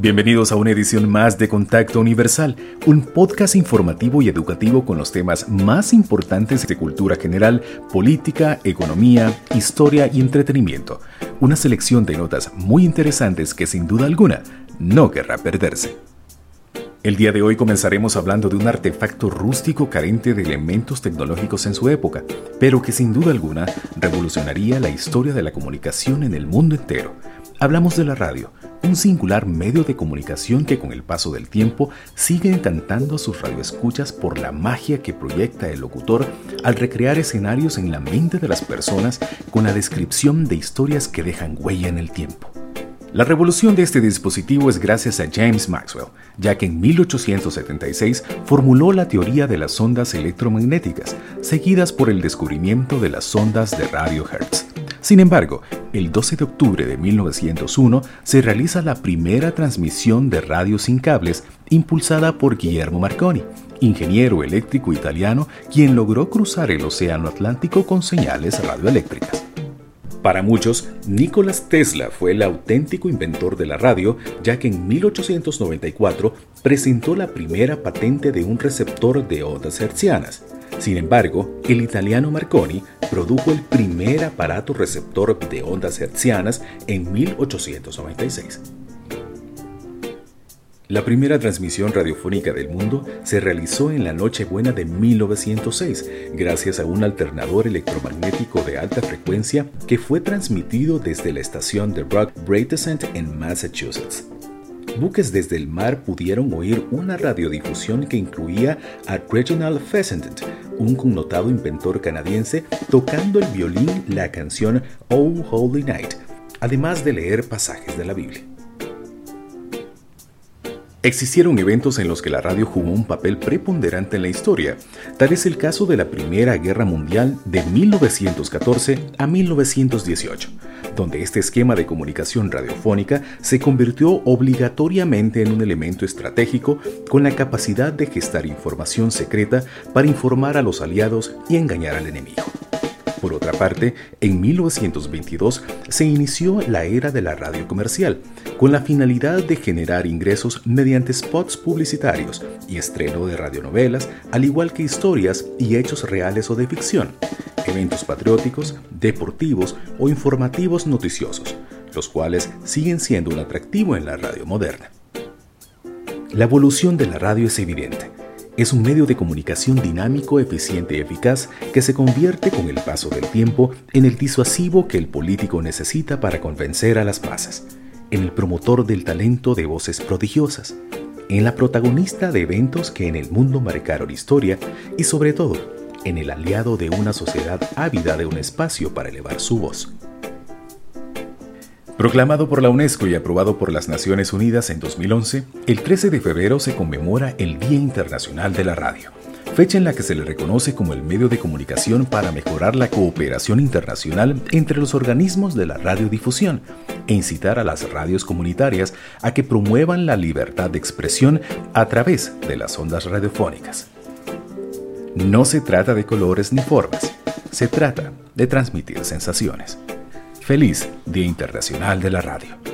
Bienvenidos a una edición más de Contacto Universal, un podcast informativo y educativo con los temas más importantes de cultura general, política, economía, historia y entretenimiento. Una selección de notas muy interesantes que sin duda alguna no querrá perderse. El día de hoy comenzaremos hablando de un artefacto rústico carente de elementos tecnológicos en su época, pero que sin duda alguna revolucionaría la historia de la comunicación en el mundo entero. Hablamos de la radio, un singular medio de comunicación que con el paso del tiempo sigue encantando a sus radioescuchas por la magia que proyecta el locutor al recrear escenarios en la mente de las personas con la descripción de historias que dejan huella en el tiempo. La revolución de este dispositivo es gracias a James Maxwell, ya que en 1876 formuló la teoría de las ondas electromagnéticas, seguidas por el descubrimiento de las ondas de radio Hertz. Sin embargo, el 12 de octubre de 1901 se realiza la primera transmisión de radio sin cables impulsada por Guillermo Marconi, ingeniero eléctrico italiano quien logró cruzar el Océano Atlántico con señales radioeléctricas. Para muchos, Nicolás Tesla fue el auténtico inventor de la radio, ya que en 1894 presentó la primera patente de un receptor de ondas hertzianas. Sin embargo, el italiano Marconi produjo el primer aparato receptor de ondas hertzianas en 1896. La primera transmisión radiofónica del mundo se realizó en la Nochebuena de 1906 gracias a un alternador electromagnético de alta frecuencia que fue transmitido desde la estación de Rock Bratescent en Massachusetts buques desde el mar pudieron oír una radiodifusión que incluía a Reginald Fessenden, un connotado inventor canadiense, tocando el violín la canción Oh Holy Night, además de leer pasajes de la Biblia. Existieron eventos en los que la radio jugó un papel preponderante en la historia. Tal es el caso de la Primera Guerra Mundial de 1914 a 1918, donde este esquema de comunicación radiofónica se convirtió obligatoriamente en un elemento estratégico con la capacidad de gestar información secreta para informar a los aliados y engañar al enemigo. Por otra parte, en 1922 se inició la era de la radio comercial, con la finalidad de generar ingresos mediante spots publicitarios y estreno de radionovelas, al igual que historias y hechos reales o de ficción, eventos patrióticos, deportivos o informativos noticiosos, los cuales siguen siendo un atractivo en la radio moderna. La evolución de la radio es evidente es un medio de comunicación dinámico, eficiente y eficaz que se convierte con el paso del tiempo en el disuasivo que el político necesita para convencer a las masas, en el promotor del talento de voces prodigiosas, en la protagonista de eventos que en el mundo marcaron historia y sobre todo en el aliado de una sociedad ávida de un espacio para elevar su voz. Proclamado por la UNESCO y aprobado por las Naciones Unidas en 2011, el 13 de febrero se conmemora el Día Internacional de la Radio, fecha en la que se le reconoce como el medio de comunicación para mejorar la cooperación internacional entre los organismos de la radiodifusión e incitar a las radios comunitarias a que promuevan la libertad de expresión a través de las ondas radiofónicas. No se trata de colores ni formas, se trata de transmitir sensaciones. Feliz Día Internacional de la Radio.